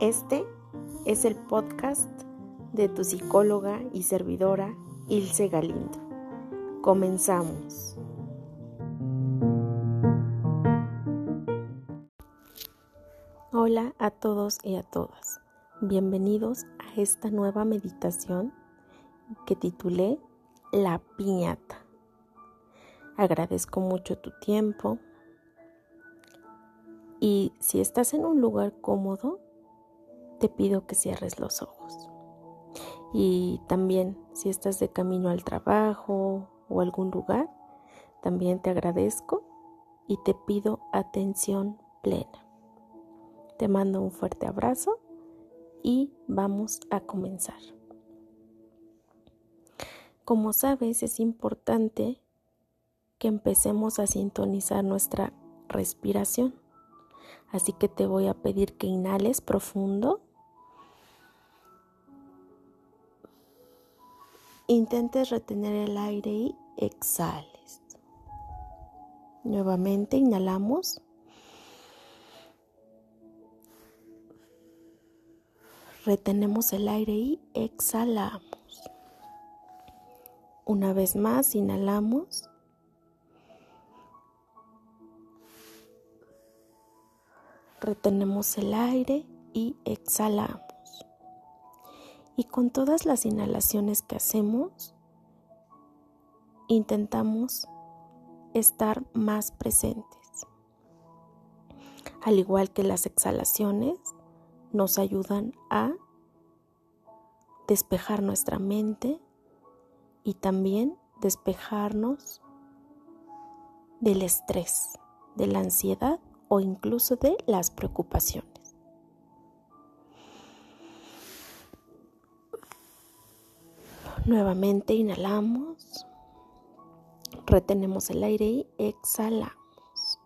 Este es el podcast de tu psicóloga y servidora Ilse Galindo. Comenzamos. Hola a todos y a todas. Bienvenidos a esta nueva meditación que titulé La piñata. Agradezco mucho tu tiempo y si estás en un lugar cómodo, te pido que cierres los ojos. Y también si estás de camino al trabajo o algún lugar, también te agradezco y te pido atención plena. Te mando un fuerte abrazo y vamos a comenzar. Como sabes, es importante que empecemos a sintonizar nuestra respiración. Así que te voy a pedir que inhales profundo. Intentes retener el aire y exhales. Nuevamente inhalamos. Retenemos el aire y exhalamos. Una vez más, inhalamos. retenemos el aire y exhalamos. Y con todas las inhalaciones que hacemos, intentamos estar más presentes. Al igual que las exhalaciones, nos ayudan a despejar nuestra mente y también despejarnos del estrés, de la ansiedad o incluso de las preocupaciones. Nuevamente inhalamos, retenemos el aire y exhalamos.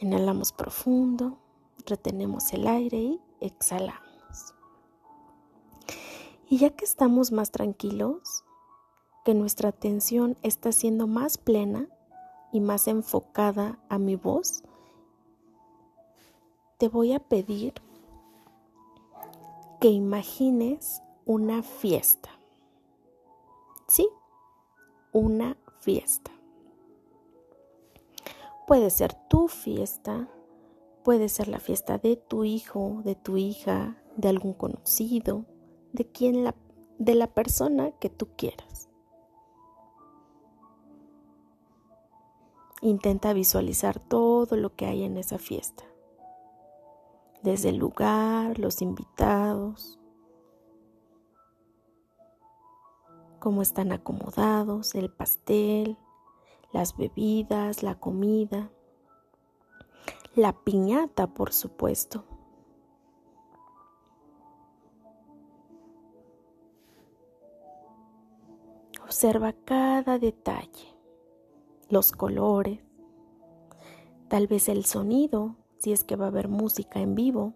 Inhalamos profundo, retenemos el aire y exhalamos. Y ya que estamos más tranquilos, que nuestra atención está siendo más plena, y más enfocada a mi voz, te voy a pedir que imagines una fiesta. ¿Sí? Una fiesta. Puede ser tu fiesta, puede ser la fiesta de tu hijo, de tu hija, de algún conocido, de quien la de la persona que tú quieras. Intenta visualizar todo lo que hay en esa fiesta, desde el lugar, los invitados, cómo están acomodados, el pastel, las bebidas, la comida, la piñata, por supuesto. Observa cada detalle los colores, tal vez el sonido, si es que va a haber música en vivo,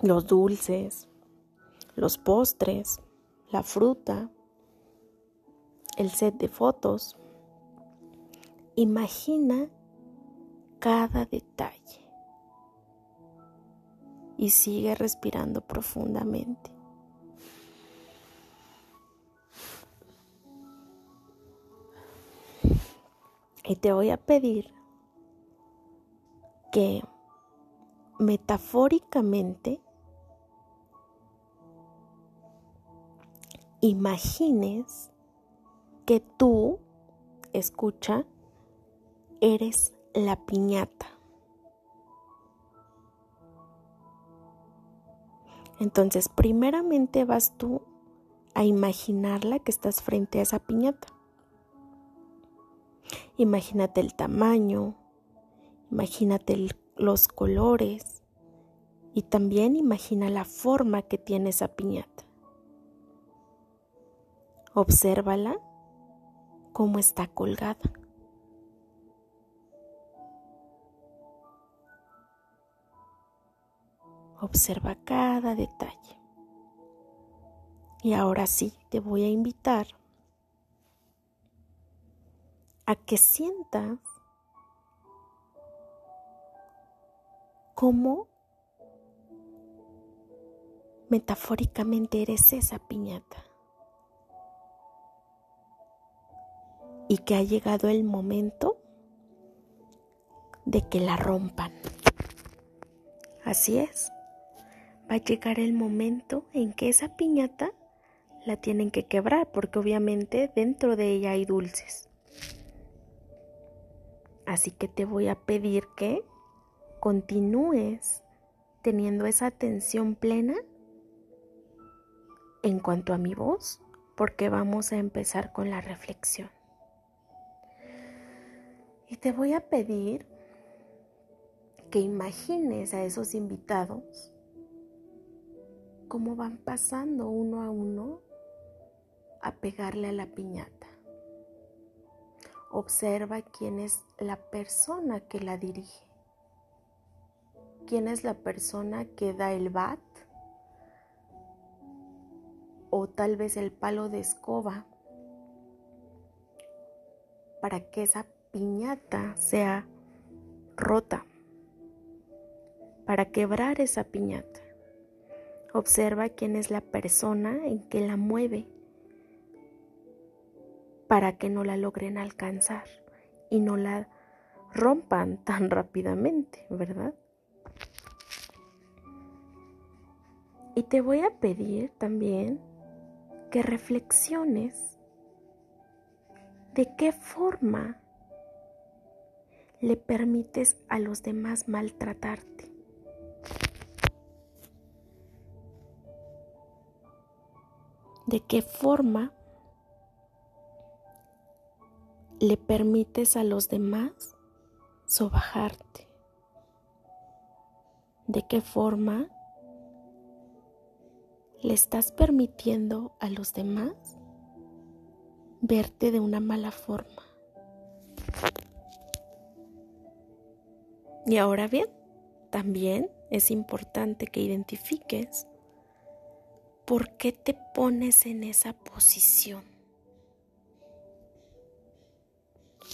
los dulces, los postres, la fruta, el set de fotos. Imagina cada detalle y sigue respirando profundamente. Y te voy a pedir que metafóricamente imagines que tú, escucha, eres la piñata. Entonces, primeramente vas tú a imaginarla que estás frente a esa piñata. Imagínate el tamaño, imagínate los colores y también imagina la forma que tiene esa piñata. Obsérvala cómo está colgada. Observa cada detalle. Y ahora sí, te voy a invitar a que sientas cómo metafóricamente eres esa piñata. Y que ha llegado el momento de que la rompan. Así es. Va a llegar el momento en que esa piñata la tienen que quebrar porque obviamente dentro de ella hay dulces. Así que te voy a pedir que continúes teniendo esa atención plena en cuanto a mi voz, porque vamos a empezar con la reflexión. Y te voy a pedir que imagines a esos invitados cómo van pasando uno a uno a pegarle a la piñata. Observa quién es la persona que la dirige. ¿Quién es la persona que da el bat? O tal vez el palo de escoba para que esa piñata sea rota. Para quebrar esa piñata. Observa quién es la persona en que la mueve para que no la logren alcanzar y no la rompan tan rápidamente, ¿verdad? Y te voy a pedir también que reflexiones de qué forma le permites a los demás maltratarte. De qué forma le permites a los demás sobajarte. De qué forma le estás permitiendo a los demás verte de una mala forma. Y ahora bien, también es importante que identifiques por qué te pones en esa posición.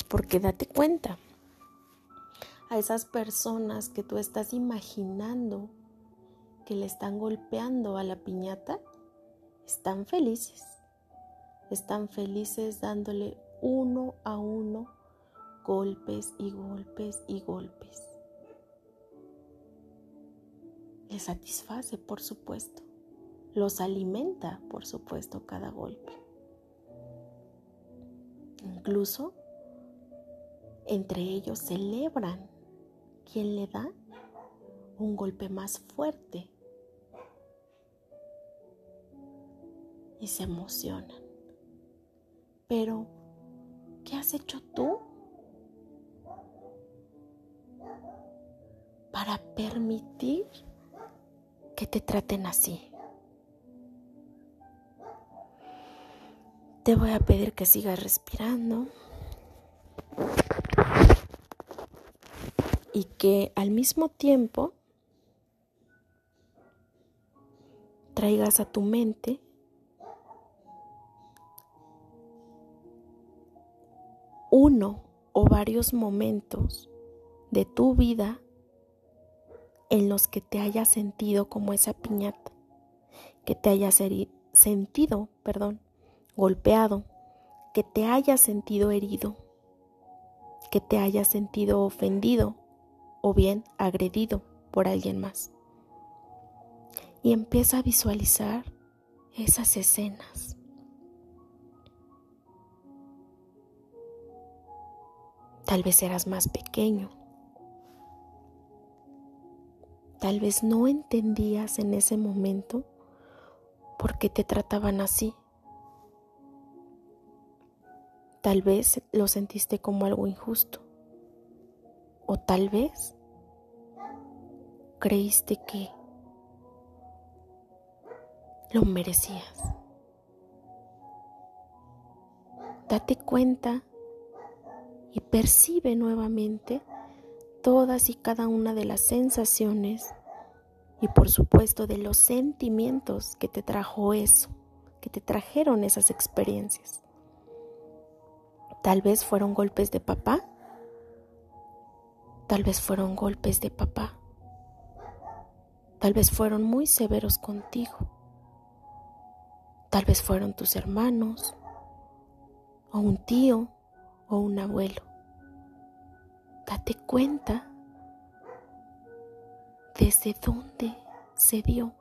Porque date cuenta, a esas personas que tú estás imaginando que le están golpeando a la piñata están felices. Están felices dándole uno a uno golpes y golpes y golpes. Les satisface, por supuesto. Los alimenta, por supuesto, cada golpe. Incluso entre ellos celebran quien le da un golpe más fuerte y se emocionan. Pero, ¿qué has hecho tú para permitir que te traten así? Te voy a pedir que sigas respirando y que al mismo tiempo traigas a tu mente uno o varios momentos de tu vida en los que te hayas sentido como esa piñata, que te hayas sentido, perdón, golpeado, que te hayas sentido herido, que te hayas sentido ofendido o bien agredido por alguien más. Y empieza a visualizar esas escenas. Tal vez eras más pequeño. Tal vez no entendías en ese momento por qué te trataban así. Tal vez lo sentiste como algo injusto. O tal vez creíste que lo merecías. Date cuenta y percibe nuevamente todas y cada una de las sensaciones y por supuesto de los sentimientos que te trajo eso, que te trajeron esas experiencias. Tal vez fueron golpes de papá, tal vez fueron golpes de papá Tal vez fueron muy severos contigo. Tal vez fueron tus hermanos, o un tío, o un abuelo. Date cuenta desde dónde se dio.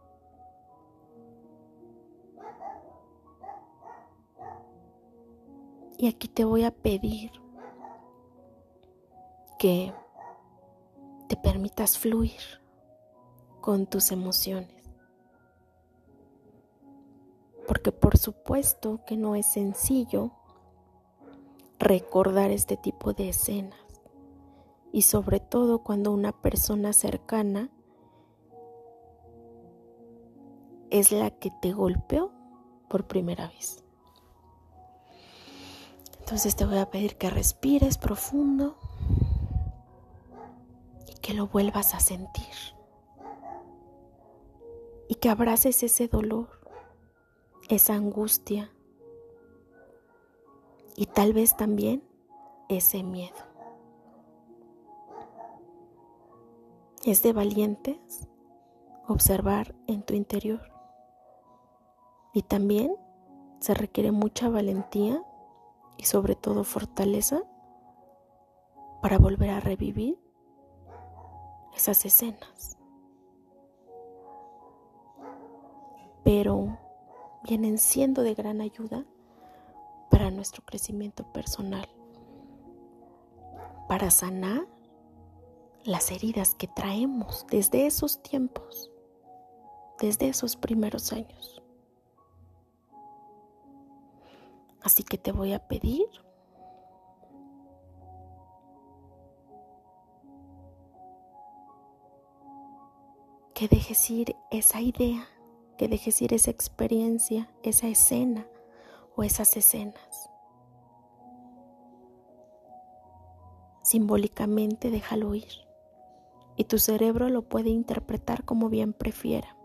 Y aquí te voy a pedir que te permitas fluir con tus emociones. Porque por supuesto que no es sencillo recordar este tipo de escenas. Y sobre todo cuando una persona cercana es la que te golpeó por primera vez. Entonces te voy a pedir que respires profundo y que lo vuelvas a sentir. Y que abraces ese dolor, esa angustia y tal vez también ese miedo. Es de valientes observar en tu interior. Y también se requiere mucha valentía y sobre todo fortaleza para volver a revivir esas escenas. Pero vienen siendo de gran ayuda para nuestro crecimiento personal, para sanar las heridas que traemos desde esos tiempos, desde esos primeros años. Así que te voy a pedir que dejes ir esa idea, que dejes ir esa experiencia, esa escena o esas escenas. Simbólicamente déjalo ir y tu cerebro lo puede interpretar como bien prefiera.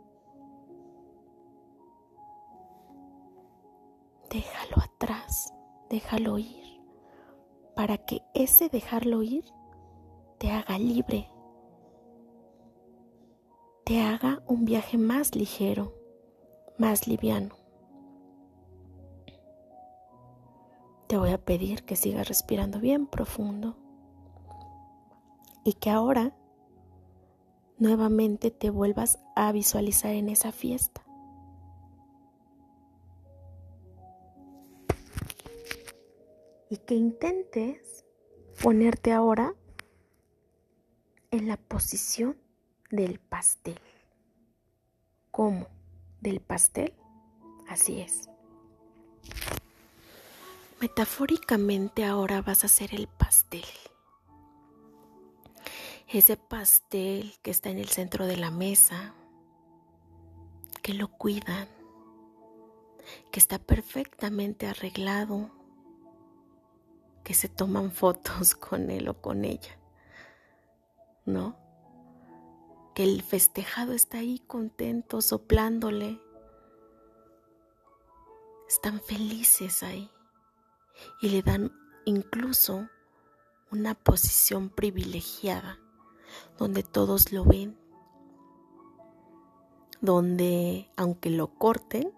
déjalo atrás, déjalo ir, para que ese dejarlo ir te haga libre, te haga un viaje más ligero, más liviano. Te voy a pedir que sigas respirando bien profundo y que ahora nuevamente te vuelvas a visualizar en esa fiesta. y que intentes ponerte ahora en la posición del pastel. ¿Cómo? ¿Del pastel? Así es. Metafóricamente ahora vas a hacer el pastel. Ese pastel que está en el centro de la mesa, que lo cuidan, que está perfectamente arreglado, que se toman fotos con él o con ella, ¿no? Que el festejado está ahí contento, soplándole. Están felices ahí y le dan incluso una posición privilegiada donde todos lo ven, donde aunque lo corten,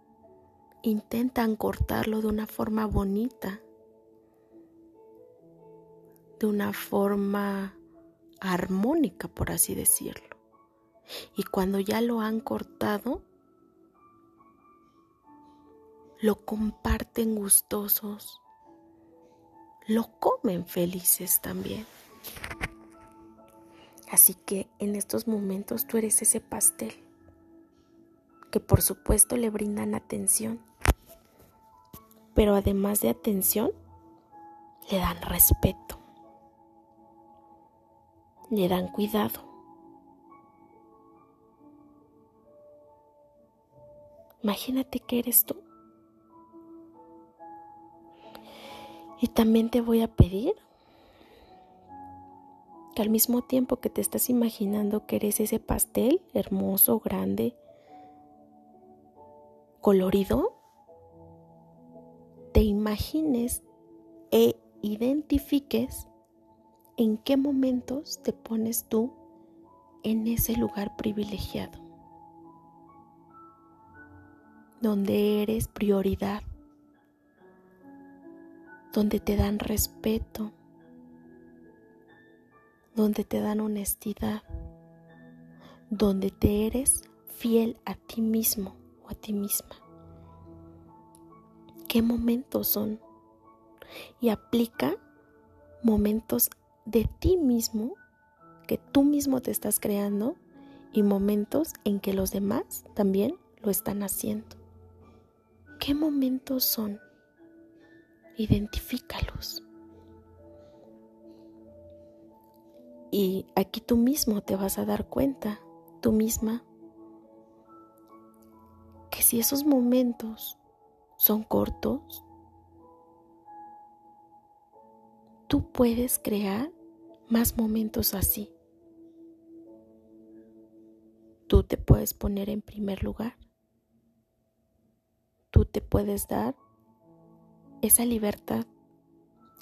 intentan cortarlo de una forma bonita de una forma armónica, por así decirlo. Y cuando ya lo han cortado, lo comparten gustosos, lo comen felices también. Así que en estos momentos tú eres ese pastel que por supuesto le brindan atención, pero además de atención, le dan respeto le dan cuidado. Imagínate que eres tú. Y también te voy a pedir que al mismo tiempo que te estás imaginando que eres ese pastel hermoso, grande, colorido, te imagines e identifiques en qué momentos te pones tú en ese lugar privilegiado, donde eres prioridad, donde te dan respeto, donde te dan honestidad, donde te eres fiel a ti mismo o a ti misma. ¿Qué momentos son? Y aplica momentos de ti mismo que tú mismo te estás creando y momentos en que los demás también lo están haciendo. ¿Qué momentos son? Identifícalos. Y aquí tú mismo te vas a dar cuenta, tú misma, que si esos momentos son cortos, tú puedes crear más momentos así. Tú te puedes poner en primer lugar. Tú te puedes dar esa libertad,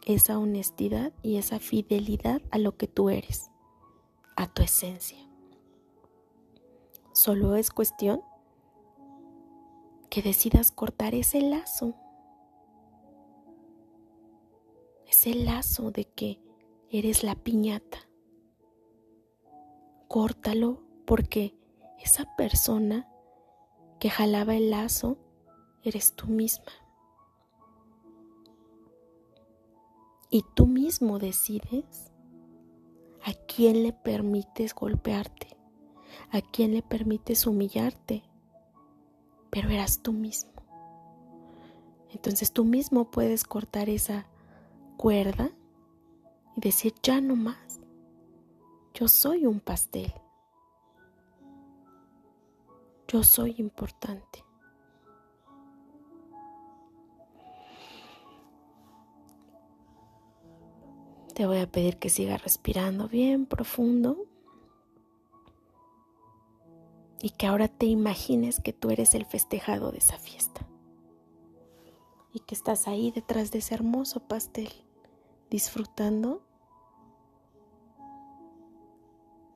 esa honestidad y esa fidelidad a lo que tú eres, a tu esencia. Solo es cuestión que decidas cortar ese lazo, ese lazo de que eres la piñata. Córtalo porque esa persona que jalaba el lazo eres tú misma. Y tú mismo decides a quién le permites golpearte, a quién le permites humillarte, pero eras tú mismo. Entonces tú mismo puedes cortar esa cuerda y decir, ya no más, yo soy un pastel. Yo soy importante. Te voy a pedir que sigas respirando bien profundo y que ahora te imagines que tú eres el festejado de esa fiesta y que estás ahí detrás de ese hermoso pastel disfrutando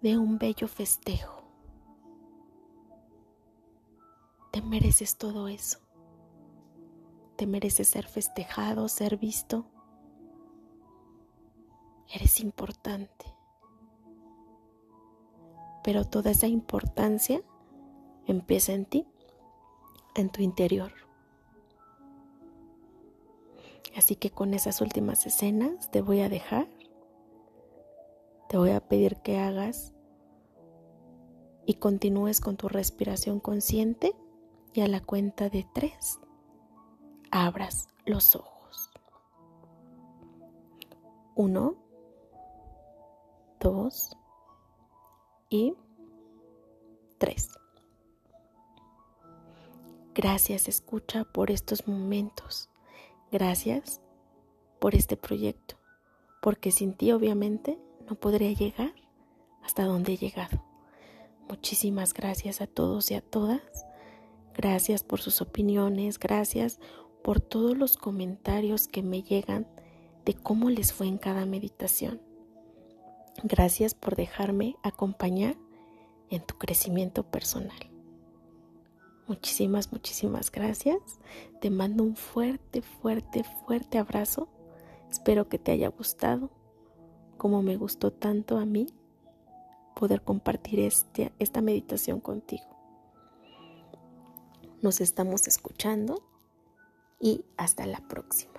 de un bello festejo. Te mereces todo eso. Te mereces ser festejado, ser visto. Eres importante. Pero toda esa importancia empieza en ti, en tu interior. Así que con esas últimas escenas te voy a dejar. Te voy a pedir que hagas y continúes con tu respiración consciente y a la cuenta de tres abras los ojos. Uno, dos y tres. Gracias escucha por estos momentos. Gracias por este proyecto, porque sin ti obviamente no podría llegar hasta donde he llegado. Muchísimas gracias a todos y a todas Gracias por sus opiniones, gracias por todos los comentarios que me llegan de cómo les fue en cada meditación. Gracias por dejarme acompañar en tu crecimiento personal. Muchísimas, muchísimas gracias. Te mando un fuerte, fuerte, fuerte abrazo. Espero que te haya gustado, como me gustó tanto a mí poder compartir este, esta meditación contigo. Nos estamos escuchando y hasta la próxima.